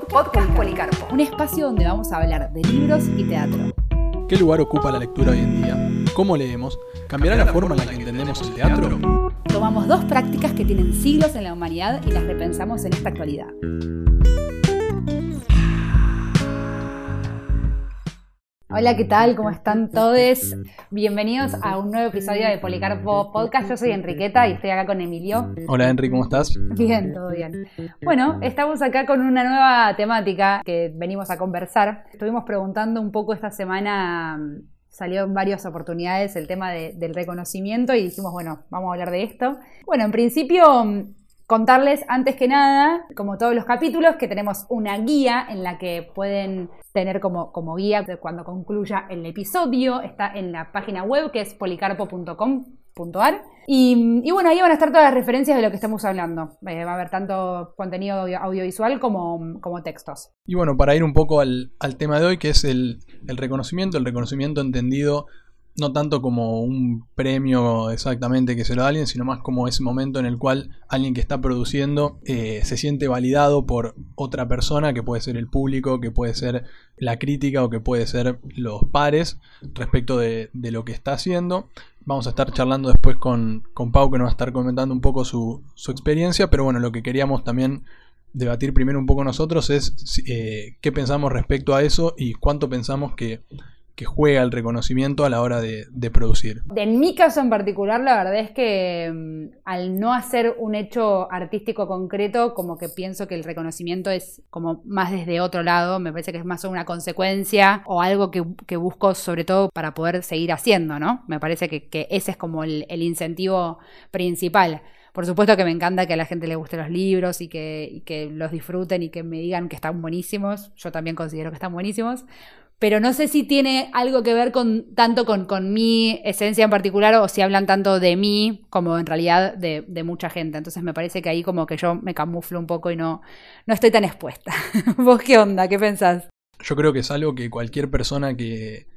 Podcast, Policarpo. Un espacio donde vamos a hablar de libros y teatro. ¿Qué lugar ocupa la lectura hoy en día? ¿Cómo leemos? ¿Cambiará la forma en la que entendemos el teatro? Tomamos dos prácticas que tienen siglos en la humanidad y las repensamos en esta actualidad. Hola, ¿qué tal? ¿Cómo están todos? Bienvenidos a un nuevo episodio de Policarpo Podcast. Yo soy Enriqueta y estoy acá con Emilio. Hola Enri, ¿cómo estás? Bien, todo bien. Bueno, estamos acá con una nueva temática que venimos a conversar. Estuvimos preguntando un poco esta semana, salió en varias oportunidades el tema del reconocimiento y dijimos, bueno, vamos a hablar de esto. Bueno, en principio contarles antes que nada, como todos los capítulos, que tenemos una guía en la que pueden tener como, guía cuando concluya el episodio. Está en la página web que es policarpo.com.ar. Y, bueno, ahí van a estar todas las referencias de lo que estamos hablando. Eh, va a haber tanto contenido audiovisual como, como textos. Y bueno, para ir un poco al, tema de hoy, que es el reconocimiento, el reconocimiento entendido no tanto como un premio exactamente que se lo da alguien, sino más como ese momento en el cual alguien que está produciendo eh, se siente validado por otra persona, que puede ser el público, que puede ser la crítica o que puede ser los pares respecto de, lo que está haciendo. Vamos a estar charlando después con, con Pau, que nos va a estar comentando un poco su, su experiencia, pero bueno, lo que queríamos también debatir primero un poco nosotros es eh, qué pensamos respecto a eso y cuánto pensamos que que juega el reconocimiento a la hora de, producir. En mi caso en particular, la verdad es que mm, al no hacer un hecho artístico concreto, como que pienso que el reconocimiento es como más desde otro lado, me parece que es más una consecuencia o algo que, busco sobre todo para poder seguir haciendo, ¿no? Me parece que, ese es como el, incentivo principal. Por supuesto que me encanta que a la gente le gusten los libros y que, los disfruten y que me digan que están buenísimos. Yo también considero que están buenísimos pero no sé si tiene algo que ver con tanto con, mi esencia en particular o si hablan tanto de mí como en realidad de, mucha gente. Entonces me parece que ahí como que yo me camuflo un poco y no, no estoy tan expuesta. ¿Vos qué onda? ¿Qué pensás? Yo creo que es algo que cualquier persona que,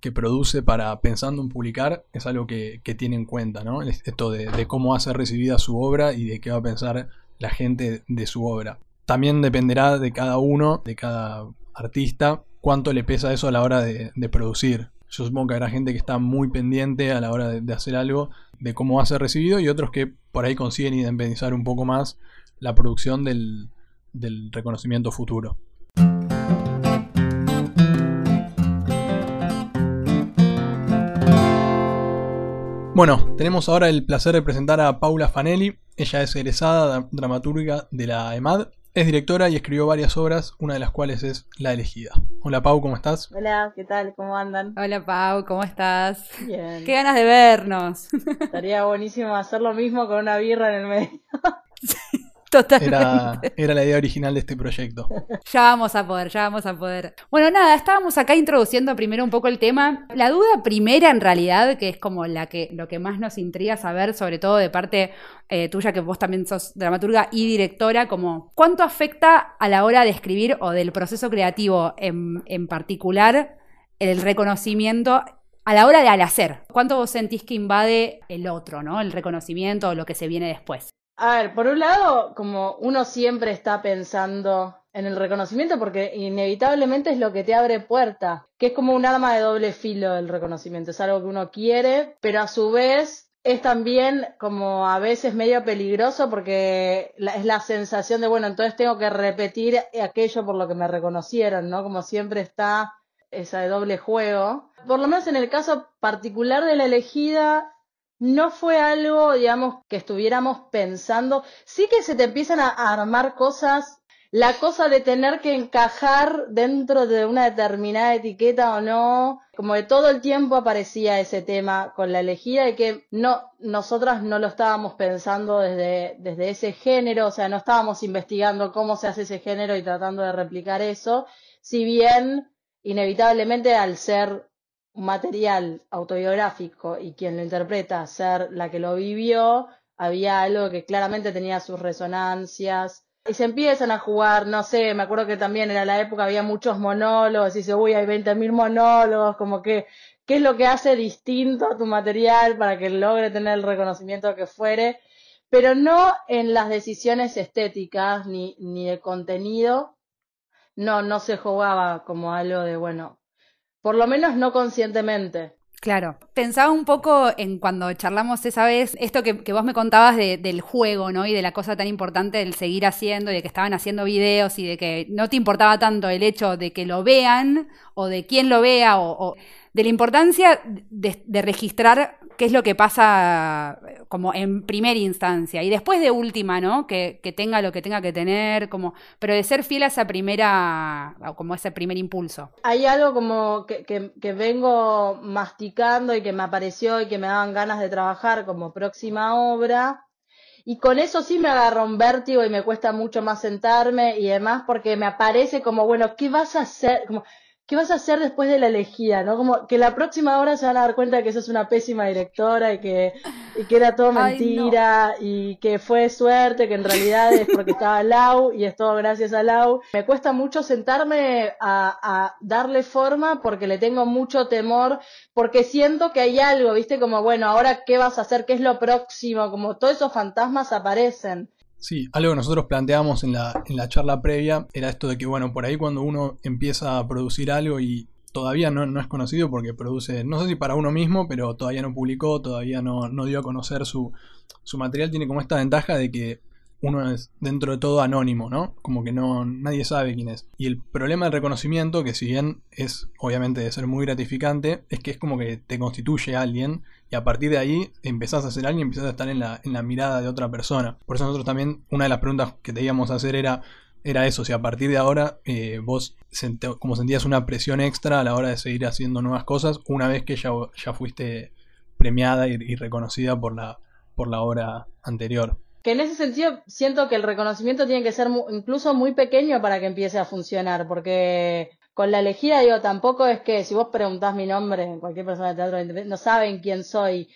que produce para pensando en publicar es algo que, que tiene en cuenta, ¿no? Esto de, de cómo va a ser recibida su obra y de qué va a pensar la gente de su obra. También dependerá de cada uno, de cada artista, cuánto le pesa eso a la hora de, producir. Yo supongo que habrá gente que está muy pendiente a la hora de, hacer algo, de cómo va a ser recibido, y otros que por ahí consiguen independizar un poco más la producción del, del reconocimiento futuro. Bueno, tenemos ahora el placer de presentar a Paula Fanelli. Ella es egresada dramaturga de la EMAD es directora y escribió varias obras, una de las cuales es La elegida. Hola Pau, ¿cómo estás? Hola, ¿qué tal? ¿Cómo andan? Hola Pau, ¿cómo estás? Bien. Qué ganas de vernos. Estaría buenísimo hacer lo mismo con una birra en el medio. Era, era, la idea original de este proyecto. Ya vamos a poder, ya vamos a poder. Bueno, nada, estábamos acá introduciendo primero un poco el tema. La duda primera, en realidad, que es como la que, lo que más nos intriga saber, sobre todo de parte eh, tuya, que vos también sos dramaturga y directora, como cuánto afecta a la hora de escribir o del proceso creativo en, en particular el reconocimiento a la hora de al hacer. ¿Cuánto vos sentís que invade el otro, ¿no? El reconocimiento o lo que se viene después? A ver, por un lado, como uno siempre está pensando en el reconocimiento porque inevitablemente es lo que te abre puerta, que es como un arma de doble filo el reconocimiento, es algo que uno quiere, pero a su vez es también como a veces medio peligroso porque es la sensación de, bueno, entonces tengo que repetir aquello por lo que me reconocieron, ¿no? Como siempre está esa de doble juego. Por lo menos en el caso particular de la elegida, no fue algo, digamos, que estuviéramos pensando. Sí que se te empiezan a armar cosas, la cosa de tener que encajar dentro de una determinada etiqueta o no, como de todo el tiempo aparecía ese tema con la elegida y que no, nosotras no lo estábamos pensando desde, desde ese género, o sea, no estábamos investigando cómo se hace ese género y tratando de replicar eso, si bien inevitablemente al ser material autobiográfico y quien lo interpreta ser la que lo vivió, había algo que claramente tenía sus resonancias. Y se empiezan a jugar, no sé, me acuerdo que también era la época había muchos monólogos, y dice, uy, hay 20.000 monólogos, como que, ¿qué es lo que hace distinto a tu material para que logre tener el reconocimiento que fuere? Pero no en las decisiones estéticas ni, ni de contenido, no, no se jugaba como algo de, bueno, por lo menos no conscientemente. Claro. Pensaba un poco en cuando charlamos esa vez, esto que, vos me contabas del juego, ¿no? Y de la cosa tan importante del seguir haciendo y de que estaban haciendo videos y de que no te importaba tanto el hecho de que lo vean o de quién lo vea o, de la importancia de registrar qué es lo que pasa como en primera instancia y después de última, ¿no? Que, tenga lo que tenga que tener, como, pero de ser fiel a esa primera, como ese primer impulso. Hay algo como que, que, vengo masticando y que me apareció y que me daban ganas de trabajar como próxima obra. Y con eso sí me agarro un vértigo y me cuesta mucho más sentarme y demás porque me aparece como, bueno, ¿qué vas a hacer? Como, ¿qué vas a hacer después de la elegida? ¿no? Como que la próxima hora se van a dar cuenta de que sos una pésima directora y que, que era todo mentira y que fue suerte, que en realidad es porque estaba Lau y es todo gracias a Lau. Me cuesta mucho sentarme a, a darle forma porque le tengo mucho temor, porque siento que hay algo, ¿viste? Como, bueno, ahora qué vas a hacer, qué es lo próximo, como todos esos fantasmas aparecen. Sí, algo que nosotros planteamos en la, en la charla previa era esto de que, bueno, por ahí cuando uno empieza a producir algo y todavía no, no es conocido porque produce, no sé si para uno mismo, pero todavía no publicó, todavía no, no dio a conocer su, su material, tiene como esta ventaja de que uno es dentro de todo anónimo, ¿no? Como que no nadie sabe quién es. Y el problema del reconocimiento, que si bien es obviamente de ser muy gratificante, es que es como que te constituye alguien y a partir de ahí empezás a ser alguien y empezás a estar en la, en la mirada de otra persona. Por eso nosotros también, una de las preguntas que te íbamos a hacer era, era eso, si a partir de ahora eh, vos como sentías una presión extra a la hora de seguir haciendo nuevas cosas, una vez que ya, ya fuiste premiada y, y reconocida por la, por la obra anterior que en ese sentido siento que el reconocimiento tiene que ser incluso muy pequeño para que empiece a funcionar, porque con la elegida, digo, tampoco es que si vos preguntás mi nombre, cualquier persona de teatro no saben quién soy.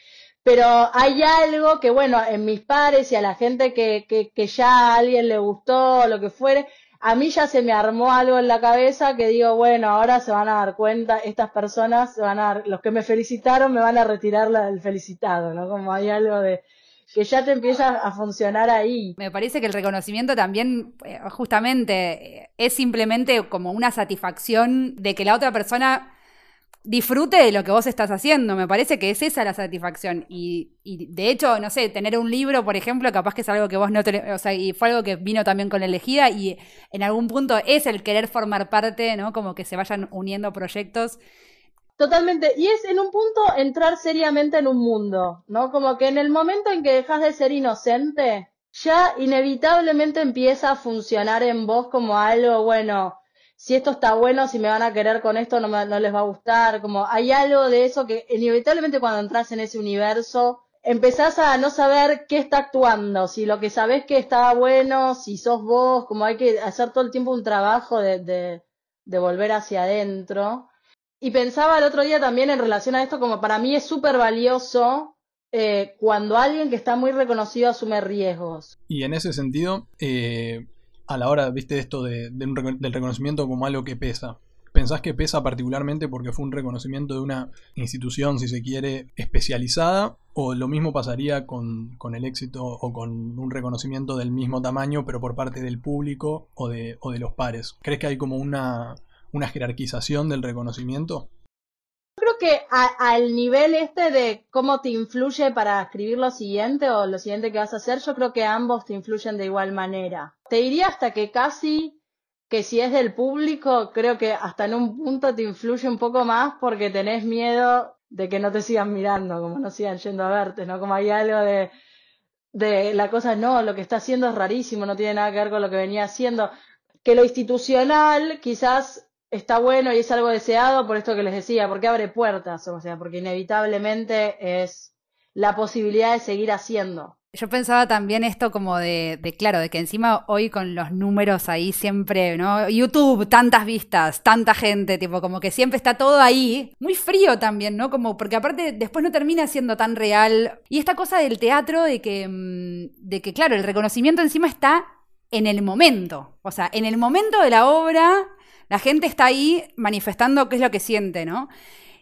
Pero hay algo que, bueno, en mis pares y a la gente que, que, que ya a alguien le gustó lo que fuere, a mí ya se me armó algo en la cabeza que digo, bueno, ahora se van a dar cuenta, estas personas, se van a los que me felicitaron me van a retirar la del felicitado, ¿no? Como hay algo de, que ya te empieza a funcionar ahí. Me parece que el reconocimiento también, eh, justamente, es simplemente como una satisfacción de que la otra persona disfrute de lo que vos estás haciendo. Me parece que es esa la satisfacción. Y, de hecho, no sé, tener un libro, por ejemplo, capaz que es algo que vos no te, O sea, y fue algo que vino también con la elegida y en algún punto es el querer formar parte, ¿no? Como que se vayan uniendo proyectos. Totalmente. Y es en un punto entrar seriamente en un mundo, ¿no? Como que en el momento en que dejas de ser inocente, ya inevitablemente empieza a funcionar en vos como algo, bueno, si esto está bueno, si me van a querer con esto, no, no les va a gustar. Como hay algo de eso que inevitablemente cuando entras en ese universo, empezás a no saber qué está actuando, si lo que sabés que está bueno, si sos vos, como hay que hacer todo el tiempo un trabajo de, de, de volver hacia adentro. Y pensaba el otro día también en relación a esto, como para mí es súper valioso eh, cuando alguien que está muy reconocido asume riesgos. Y en ese sentido, eh, a la hora, viste, esto de, del reconocimiento como algo que pesa. ¿Pensás que pesa particularmente porque fue un reconocimiento de una institución, si se quiere, especializada? ¿O lo mismo pasaría con, con, el éxito o con un reconocimiento del mismo tamaño, pero por parte del público o de, o de los pares? ¿Crees que hay como una, una jerarquización del reconocimiento? Creo que al nivel este de cómo te influye para escribir lo siguiente o lo siguiente que vas a hacer, yo creo que ambos te influyen de igual manera. Te diría hasta que casi que si es del público, creo que hasta en un punto te influye un poco más porque tenés miedo de que no te sigan mirando, como no sigan yendo a verte, ¿no? Como hay algo de, de la cosa, no, lo que está haciendo es rarísimo, no tiene nada que ver con lo que venía haciendo. Que lo institucional quizás está bueno y es algo deseado por esto que les decía, porque abre puertas, o sea, porque inevitablemente es la posibilidad de seguir haciendo. Yo pensaba también esto como de, claro, de que encima hoy con los números ahí siempre, ¿no? YouTube, tantas vistas, tanta gente, tipo, como que siempre está todo ahí. Muy frío también, ¿no? Como, porque aparte después no termina siendo tan real. Y esta cosa del teatro de que, mm, de que, claro, el reconocimiento encima está en el momento. O sea, en el momento de la obra la gente está ahí manifestando qué es lo que siente, ¿no?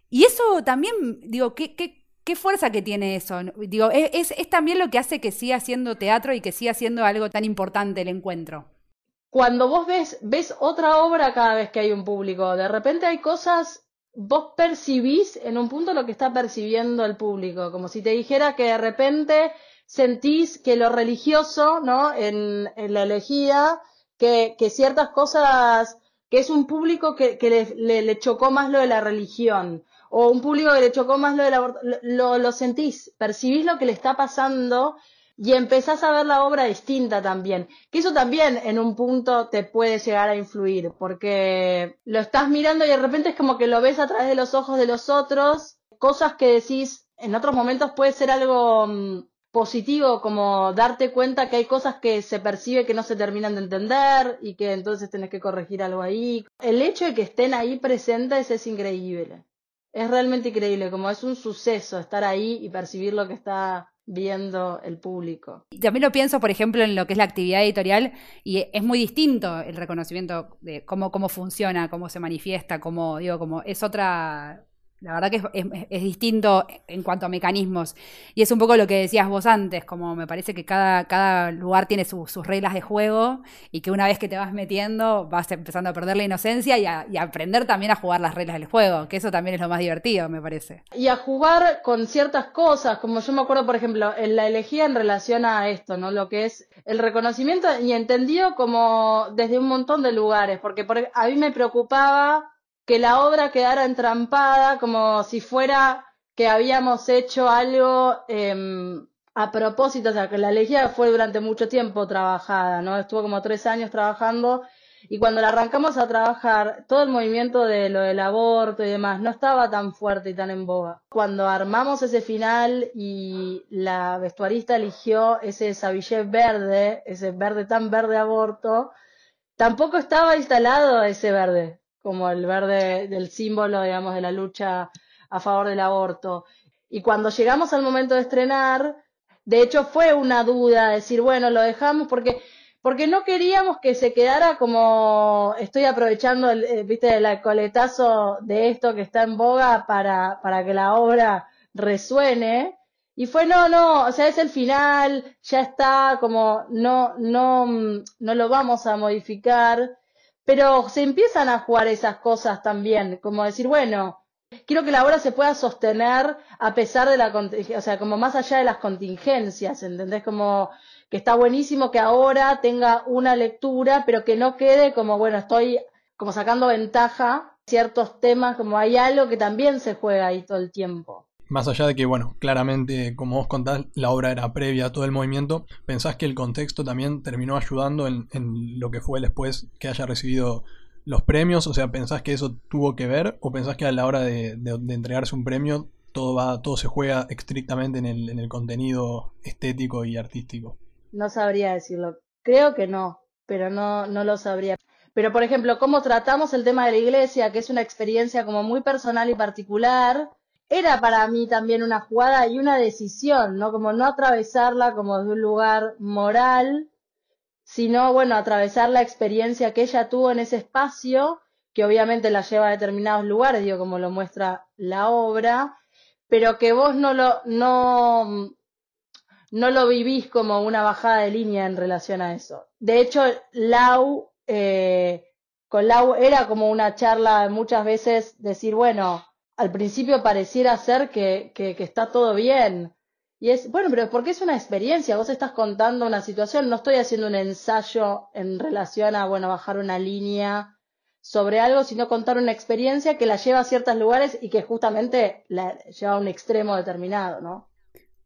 Y eso también, digo, ¿qué, qué, fuerza que tiene eso? Digo, es, es, también lo que hace que siga siendo teatro y que siga siendo algo tan importante el encuentro. cuando vos ves, ves otra obra cada vez que hay un público, de repente hay cosas, vos percibís en un punto lo que está percibiendo el público, como si te dijera que de repente sentís que lo religioso, ¿no? En, la elegía, que, que, ciertas cosas, que es un público que, que le, chocó más lo de la religión, o un público que le chocó más lo de la... Lo, lo sentís, percibís lo que le está pasando y empezás a ver la obra distinta también. Que eso también en un punto te puede llegar a influir, porque lo estás mirando y de repente es como que lo ves a través de los ojos de los otros, cosas que decís en otros momentos puede ser algo mm, positivo, como darte cuenta que hay cosas que se percibe que no se terminan de entender y que entonces tenés que corregir algo ahí. El hecho de que estén ahí presentes es increíble. Es realmente increíble, como es un suceso estar ahí y percibir lo que está viendo el público. También lo pienso, por ejemplo, en lo que es la actividad editorial y es muy distinto el reconocimiento de cómo, cómo funciona, cómo se manifiesta, cómo, digo, como es otra la verdad que es, distinto en cuanto a mecanismos. Y es un poco lo que decías vos antes, como me parece que cada, cada lugar tiene sus reglas de juego y que una vez que te vas metiendo vas empezando a perder la inocencia y a, aprender también a jugar las reglas del juego, que eso también es lo más divertido, me parece. Y a jugar con ciertas cosas, como yo me acuerdo, por ejemplo, en la elegía en relación a esto, ¿no? Lo que es el reconocimiento y entendido como desde un montón de lugares, porque a mí me preocupaba que la obra quedara entrampada como si fuera que habíamos hecho algo em, a propósito, o sea, que la elegía fue durante mucho tiempo trabajada, ¿no? Estuvo como tres años trabajando y cuando la arrancamos a trabajar, todo el movimiento de lo del aborto y demás no estaba tan fuerte y tan en boga. Cuando armamos ese final y la vestuarista eligió ese sabillé verde, ese verde tan verde aborto, tampoco estaba instalado ese verde como el verde del símbolo, digamos, de la lucha a favor del aborto. Y cuando llegamos al momento de estrenar, de hecho fue una duda, decir, bueno, lo dejamos porque porque no queríamos que se quedara como estoy aprovechando el, eh, viste el coletazo de esto que está en boga para para que la obra resuene y fue no no o sea es el final ya está como no no no lo vamos a modificar pero se empiezan a jugar esas cosas también, como decir, bueno, quiero que la obra se pueda sostener a pesar de la, o sea, como más allá de las contingencias, ¿entendés? Como que está buenísimo que ahora tenga una lectura, pero que no quede como, bueno, estoy como sacando ventaja ciertos temas, como hay algo que también se juega ahí todo el tiempo. Más allá de que, bueno, claramente, como vos contás, la obra era previa a todo el movimiento, ¿pensás que el contexto también terminó ayudando en, lo que fue después que haya recibido los premios? O sea, ¿pensás que eso tuvo que ver? ¿O pensás que a la hora de, entregarse un premio todo va, todo se juega estrictamente en el, en el contenido estético y artístico? No sabría decirlo. Creo que no, pero no, no lo sabría. Pero, por ejemplo, cómo tratamos el tema de la iglesia, que es una experiencia como muy personal y particular, era para mí también una jugada y una decisión, ¿no? Como no atravesarla como de un lugar moral, sino, bueno, atravesar la experiencia que ella tuvo en ese espacio, que obviamente la lleva a determinados lugares, digo, como lo muestra la obra, pero que vos no lo, no, no lo vivís como una bajada de línea en relación a eso. De hecho, Lau, eh, con Lau era como una charla muchas veces decir, bueno, al principio pareciera ser que, está todo bien. Y es, bueno, pero porque es una experiencia, vos estás contando una situación, no estoy haciendo un ensayo en relación a, bueno, bajar una línea sobre algo, sino contar una experiencia que la lleva a ciertos lugares y que justamente la lleva a un extremo determinado, ¿no?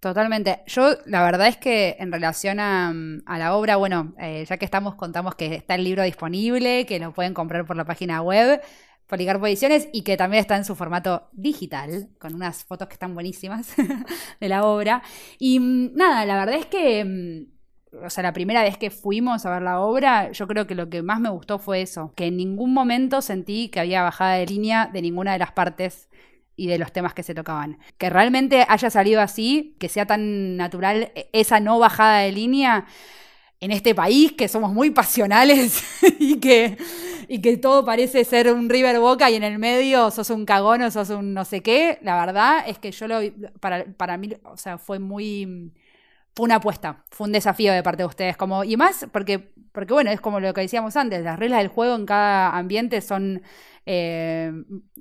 Totalmente. Yo la verdad es que en relación a, la obra, bueno, eh, ya que estamos, contamos que está el libro disponible, que lo pueden comprar por la página web. Policarpo Ediciones y que también está en su formato digital, con unas fotos que están buenísimas de la obra. Y mm, nada, la verdad es que, mm, o sea, la primera vez que fuimos a ver la obra, yo creo que lo que más me gustó fue eso, que en ningún momento sentí que había bajada de línea de ninguna de las partes y de los temas que se tocaban. Que realmente haya salido así, que sea tan natural e, esa no bajada de línea en este país, que somos muy pasionales y que y que todo parece ser un River Boca y en el medio sos un cagón o sos un no sé qué, la verdad es que yo lo para, para mí, o sea, fue muy fue una apuesta, fue un desafío de parte de ustedes, como y más porque porque bueno, es como lo que decíamos antes, las reglas del juego en cada ambiente son eh,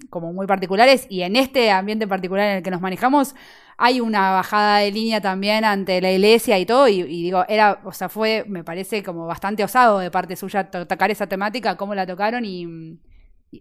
como muy particulares y en este ambiente particular en el que nos manejamos hay una bajada de línea también ante la iglesia y todo y, digo, era, o sea, fue, me parece como bastante osado de parte suya tocar esa temática, cómo la tocaron y,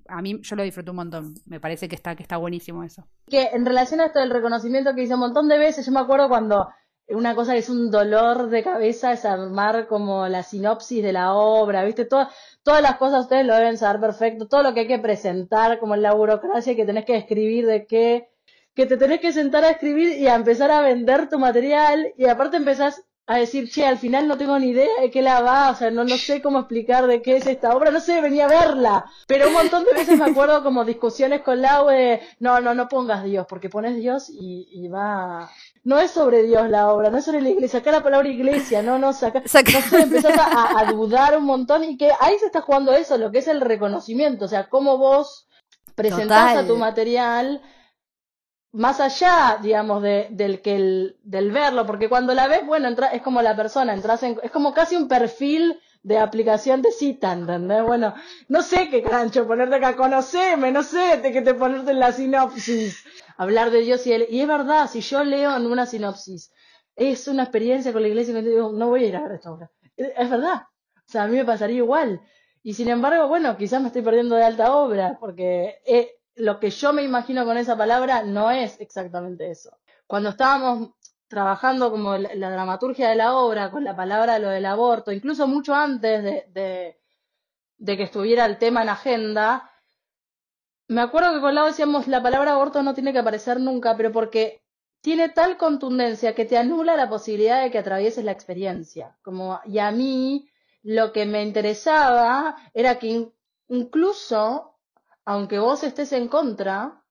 a mí yo lo disfruté un montón, me parece que está, que está buenísimo eso. Que en relación a esto del reconocimiento que hice un montón de veces, yo me acuerdo cuando una cosa que es un dolor de cabeza es armar como la sinopsis de la obra, ¿viste? Todas, todas las cosas ustedes lo deben saber perfecto, todo lo que hay que presentar, como la burocracia que tenés que escribir de qué, que te tenés que sentar a escribir y a empezar a vender tu material y aparte empezás a decir, che, al final no tengo ni idea de qué la va, o sea, no, no sé cómo explicar de qué es esta obra, no sé, venía a verla. Pero un montón de veces me acuerdo como discusiones con Lau de, no, no, no pongas Dios, porque pones Dios y, y va, no es sobre Dios la obra, no es sobre la iglesia, acá la palabra iglesia, no, no, saca, no sé, empezás a, dudar un montón y que ahí se está jugando eso, lo que es el reconocimiento, o sea, cómo vos presentás a tu material más allá, digamos, de, del que el, del verlo, porque cuando la ves, bueno, entra, es como la persona, entras en, es como casi un perfil de aplicación de cita, ¿entendés? Bueno, no sé qué cancho ponerte acá, conoceme, no sé de qué te ponerte en la sinopsis, hablar de Dios y él, y es verdad, si yo leo en una sinopsis, es una experiencia con la iglesia, digo, no voy a ir a ver esta obra, es verdad, o sea, a mí me pasaría igual, y sin embargo, bueno, quizás me estoy perdiendo de alta obra, porque eh, lo que yo me imagino con esa palabra no es exactamente eso. Cuando estábamos trabajando como la, dramaturgia de la obra, con la palabra lo del aborto, incluso mucho antes de, de, que estuviera el tema en agenda, me acuerdo que con lado decíamos la palabra aborto no tiene que aparecer nunca, pero porque tiene tal contundencia que te anula la posibilidad de que atravieses la experiencia. Como, y a mí lo que me interesaba era que incluso aunque vos estés en contra,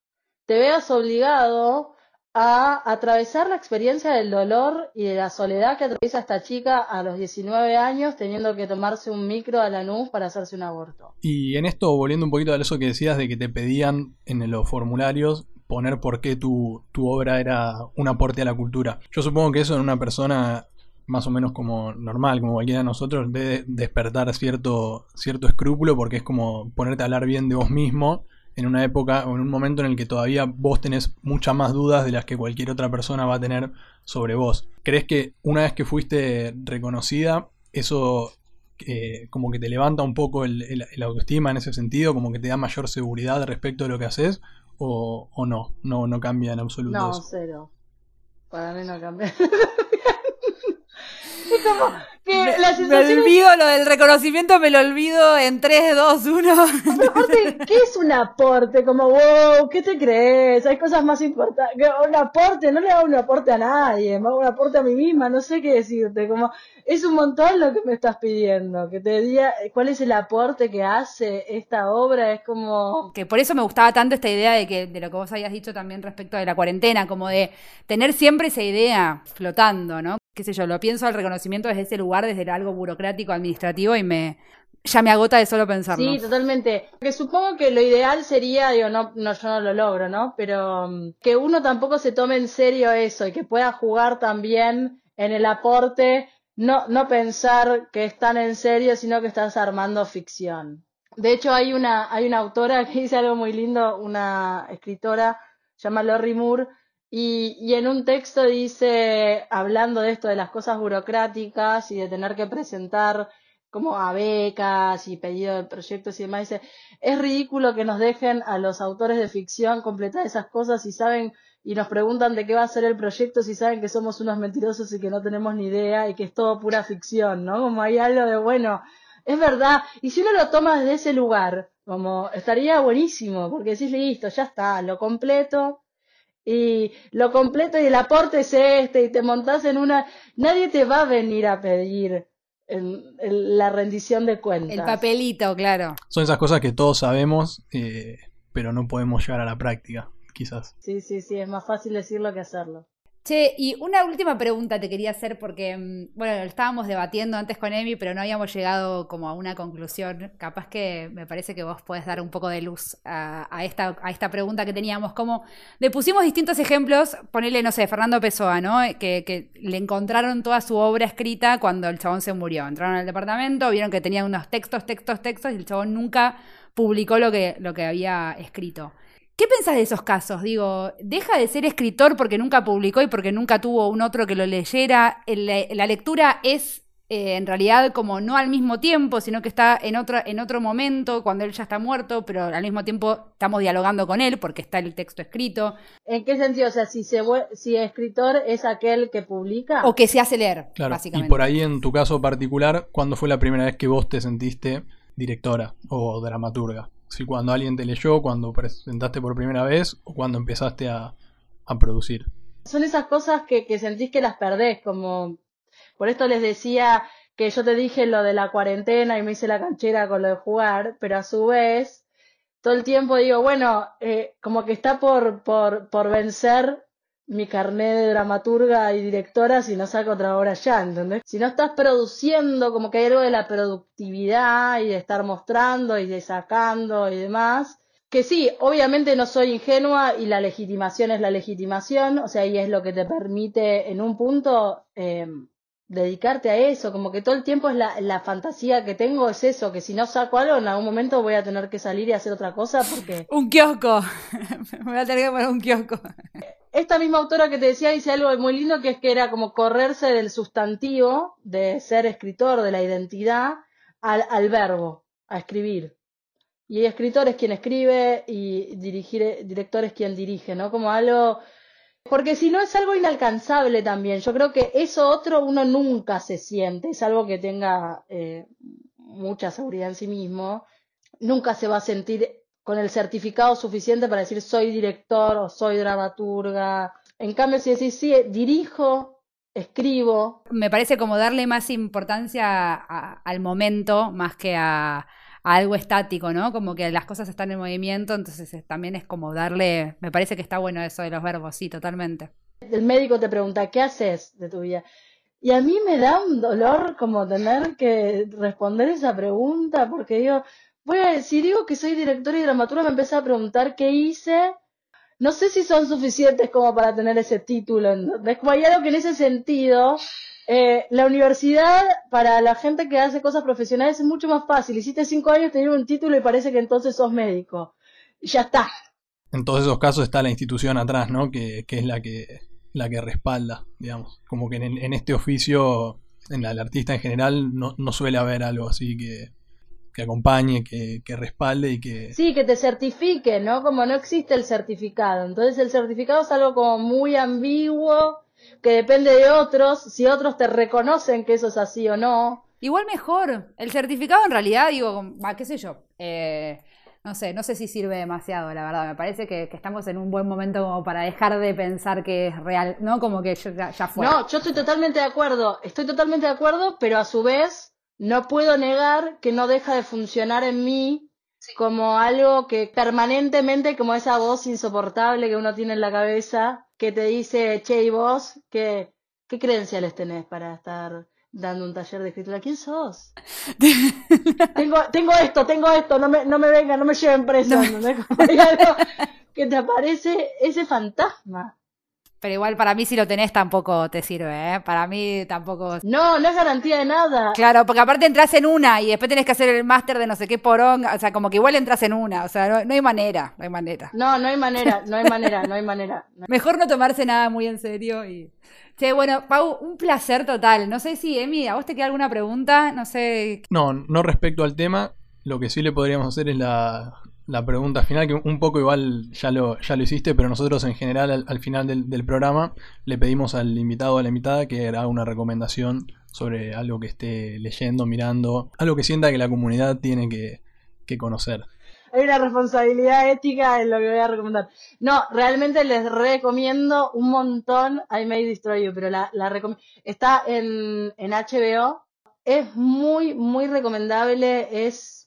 te veas obligado a atravesar la experiencia del dolor y de la soledad que atraviesa esta chica a los 19 años teniendo que tomarse un micro a la luz para hacerse un aborto. Y en esto, volviendo un poquito a eso que decías de que te pedían en los formularios poner por qué tu, tu obra era un aporte a la cultura. Yo supongo que eso en una persona más o menos como normal, como cualquiera de nosotros, debe despertar cierto, cierto escrúpulo porque es como ponerte a hablar bien de vos mismo en una época o en un momento en el que todavía vos tenés muchas más dudas de las que cualquier otra persona va a tener sobre vos. ¿Crees que una vez que fuiste reconocida, eso eh, como que te levanta un poco el, autoestima en ese sentido, como que te da mayor seguridad respecto de lo que haces? ¿O, o no? no? No cambia en absoluto. No, cero. Para mí no cambia. como que me, la sensación... me olvido lo del reconocimiento, me lo olvido en 3, 2, 1. aparte, ¿qué es un aporte? Como, wow, ¿qué te crees? Hay cosas más importantes. Un aporte, no le hago un aporte a nadie, me hago un aporte a mí misma, no sé qué decirte. Como, es un montón lo que me estás pidiendo, que te diga cuál es el aporte que hace esta obra, es como... Que por eso me gustaba tanto esta idea de que de lo que vos habías dicho también respecto de la cuarentena, como de tener siempre esa idea flotando, ¿no? Qué sé yo, lo pienso al reconocimiento desde ese lugar, desde algo burocrático, administrativo, y me ya me agota de solo pensarlo. Sí, totalmente. Que supongo que lo ideal sería, digo, no, no, yo no lo logro, ¿no? Pero um, que uno tampoco se tome en serio eso y que pueda jugar también en el aporte, no, no pensar que es tan en serio, sino que estás armando ficción. De hecho, hay una, hay una autora que dice algo muy lindo, una escritora, se llama Lori Moore, y, y, en un texto dice, hablando de esto de las cosas burocráticas y de tener que presentar como a becas y pedido de proyectos y demás, dice, es ridículo que nos dejen a los autores de ficción completar esas cosas y saben y nos preguntan de qué va a ser el proyecto si saben que somos unos mentirosos y que no tenemos ni idea y que es todo pura ficción, ¿no? Como hay algo de, bueno, es verdad, y si uno lo toma desde ese lugar, como estaría buenísimo, porque decís, listo, ya está, lo completo, y lo completo y el aporte es este y te montás en una... Nadie te va a venir a pedir la rendición de cuentas. El papelito, claro. Son esas cosas que todos sabemos, eh, pero no podemos llegar a la práctica, quizás. Sí, sí, sí, es más fácil decirlo que hacerlo. Che, y una última pregunta te quería hacer porque, mm, bueno, estábamos debatiendo antes con Emi, pero no habíamos llegado como a una conclusión. Capaz que me parece que vos podés dar un poco de luz a, esta, a esta pregunta que teníamos. Como le pusimos distintos ejemplos, ponele, no sé, Fernando Pessoa, ¿no? Que, que le encontraron toda su obra escrita cuando el chabón se murió. Entraron al departamento, vieron que tenía unos textos, textos, textos, y el chabón nunca publicó lo que, lo que había escrito. ¿Qué pensás de esos casos? Digo, ¿deja de ser escritor porque nunca publicó y porque nunca tuvo un otro que lo leyera? La, lectura es eh, en realidad como no al mismo tiempo, sino que está en otro, en otro momento, cuando él ya está muerto, pero al mismo tiempo estamos dialogando con él porque está el texto escrito. ¿En qué sentido? O sea, si, se, si escritor es aquel que publica. O que se hace leer, claro, básicamente. Y por ahí, en tu caso particular, ¿cuándo fue la primera vez que vos te sentiste directora o dramaturga? Si cuando alguien te leyó, cuando presentaste por primera vez o cuando empezaste a, producir. Son esas cosas que, que sentís que las perdés, como por esto les decía que yo te dije lo de la cuarentena y me hice la canchera con lo de jugar, pero a su vez todo el tiempo digo, bueno, eh, como que está por, por, por vencer mi carnet de dramaturga y directora si no saco otra obra ya, ¿entendés? Si no estás produciendo, como que hay algo de la productividad y de estar mostrando y de sacando y demás, que sí, obviamente no soy ingenua y la legitimación es la legitimación, o sea, y es lo que te permite en un punto eh, dedicarte a eso, como que todo el tiempo es la, la, fantasía que tengo, es eso, que si no saco algo en algún momento voy a tener que salir y hacer otra cosa porque... un kiosco, me voy a tener que poner un kiosco. Esta misma autora que te decía dice algo muy lindo que es que era como correrse del sustantivo de ser escritor, de la identidad, al, verbo, a escribir. Y escritor es quien escribe y dirigir, director es quien dirige, ¿no? Como algo porque si no es algo inalcanzable también. Yo creo que eso otro uno nunca se siente. Es algo que tenga eh, mucha seguridad en sí mismo. Nunca se va a sentir con el certificado suficiente para decir soy director o soy dramaturga. En cambio, si decís sí, dirijo, escribo. Me parece como darle más importancia al momento más que a, algo estático, ¿no? Como que las cosas están en movimiento, entonces también es como darle, me parece que está bueno eso de los verbos, sí, totalmente. El médico te pregunta, ¿qué haces de tu vida? Y a mí me da un dolor como tener que responder esa pregunta, porque digo, a, si digo que soy directora y dramaturga, me empieza a preguntar qué hice. No sé si son suficientes como para tener ese título. Es como hay algo que en ese sentido eh, la universidad, para la gente que hace cosas profesionales, es mucho más fácil. Hiciste cinco años, tener un título y parece que entonces sos médico. Y ya está. En todos esos casos está la institución atrás, ¿no? Que, es la que, la que respalda, digamos. Como que en, este oficio, en el artista en general, no, suele haber algo así que, que acompañe, que, que, respalde y que... Sí, que te certifique, ¿no? Como no existe el certificado. Entonces el certificado es algo como muy ambiguo que depende de otros, si otros te reconocen que eso es así o no. Igual mejor. El certificado en realidad, digo, qué sé yo, eh, no sé, no sé si sirve demasiado, la verdad. Me parece que, estamos en un buen momento como para dejar de pensar que es real, ¿no? Como que ya, ya fue. No, yo estoy totalmente de acuerdo, estoy totalmente de acuerdo, pero a su vez no puedo negar que no deja de funcionar en mí como algo que permanentemente, como esa voz insoportable que uno tiene en la cabeza, que te dice, che, y vos, ¿qué, qué credenciales tenés para estar dando un taller de escritura? ¿Quién sos? tengo, tengo esto, tengo esto, no me, no me vengan, no me lleven preso. que te aparece ese fantasma. Pero igual para mí si lo tenés tampoco te sirve, ¿eh? Para mí tampoco... No, no es garantía de nada. Claro, porque aparte entras en una y después tenés que hacer el máster de no sé qué porón, o sea, como que igual entras en una, o sea, no, hay manera, no hay manera. No, no hay manera, no hay manera, no hay manera. Mejor no tomarse nada muy en serio y... Che, bueno, Pau, un placer total. No sé si, Emi, ¿a vos te queda alguna pregunta? No sé. No, no respecto al tema. Lo que sí le podríamos hacer es la, la pregunta final, que un poco igual ya lo, ya lo hiciste, pero nosotros en general al, final del, programa le pedimos al invitado o a la invitada que haga una recomendación sobre algo que esté leyendo, mirando, algo que sienta que la comunidad tiene que, conocer. Hay una responsabilidad ética en lo que voy a recomendar. No, realmente les recomiendo un montón I May Destroy You, pero la, la está en, en HBO. Es muy, muy recomendable. Es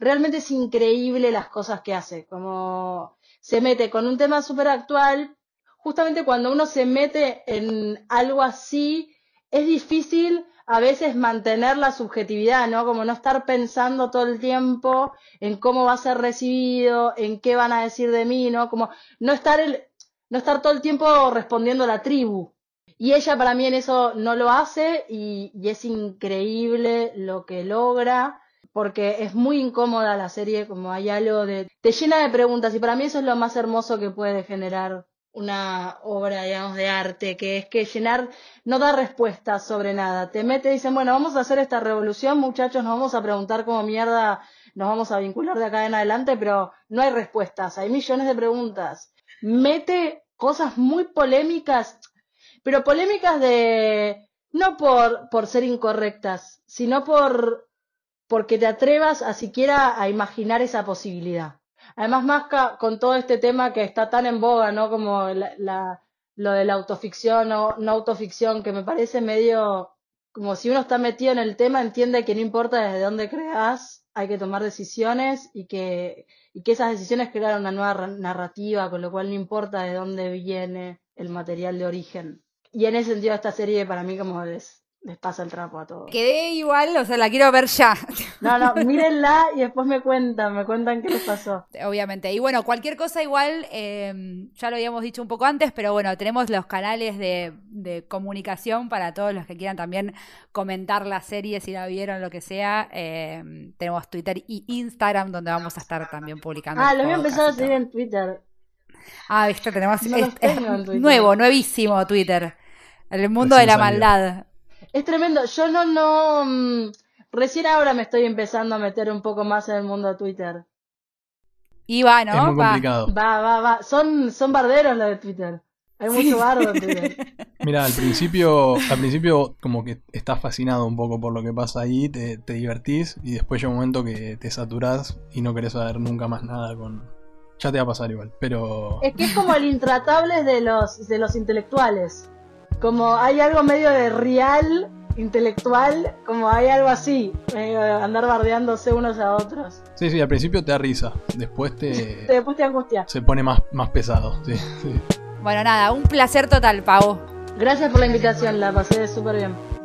realmente es increíble las cosas que hace, como se mete con un tema súper actual, justamente cuando uno se mete en algo así, es difícil a veces mantener la subjetividad, ¿no? Como no estar pensando todo el tiempo en cómo va a ser recibido, en qué van a decir de mí, ¿no? Como no estar, el, no estar todo el tiempo respondiendo a la tribu. Y ella para mí en eso no lo hace y, y es increíble lo que logra porque es muy incómoda la serie, como hay algo de... te llena de preguntas y para mí eso es lo más hermoso que puede generar una obra, digamos, de arte, que es que llenar no da respuestas sobre nada. Te mete y dicen, bueno, vamos a hacer esta revolución, muchachos, nos vamos a preguntar cómo mierda nos vamos a vincular de acá en adelante, pero no hay respuestas, hay millones de preguntas. Mete cosas muy polémicas, pero polémicas de no por, por ser incorrectas, sino por porque te atrevas a siquiera a imaginar esa posibilidad. Además, más con todo este tema que está tan en boga, ¿no? Como la, lo de la autoficción o no autoficción, que me parece medio como si uno está metido en el tema, entiende que no importa desde dónde creas, hay que tomar decisiones y que, y que esas decisiones crean una nueva narrativa, con lo cual no importa de dónde viene el material de origen. Y en ese sentido esta serie para mí como es les pasa el trapo a todos. Quedé igual, o sea, la quiero ver ya. No, no, mírenla y después me cuentan, me cuentan qué les pasó. Obviamente. Y bueno, cualquier cosa igual, em, ya lo habíamos dicho un poco antes, pero bueno, tenemos los canales de, comunicación para todos los que quieran también comentar la serie, si la vieron, lo que sea. Em, tenemos Twitter y Instagram, donde vamos a estar también publicando. Ah, lo voy a empezar a seguir en Twitter. Ah, viste, tenemos... nuevo, nuevísimo Twitter. El mundo de la maldad. Es tremendo. Yo no, no. Mm, recién ahora me estoy empezando a meter un poco más en el mundo de Twitter. Y va, ¿no? Es muy complicado. Va, va, va. Son, son barderos los de Twitter. Hay mucho bardo en Twitter. Mira, al principio, al principio como que estás fascinado un poco por lo que pasa ahí, te, te divertís y después llega un momento que te saturás y no querés saber nunca más nada con... Ya te va a pasar igual, pero... Es que es como el intratable de los, de los intelectuales. Como hay algo medio de real, intelectual, como hay algo así, andar bardeándose unos a otros. Sí, sí, al principio te da risa, después te... después te angustia. Se pone más, más pesado, sí, Bueno, nada, un placer total, Pau. Gracias por la invitación, la pasé súper bien.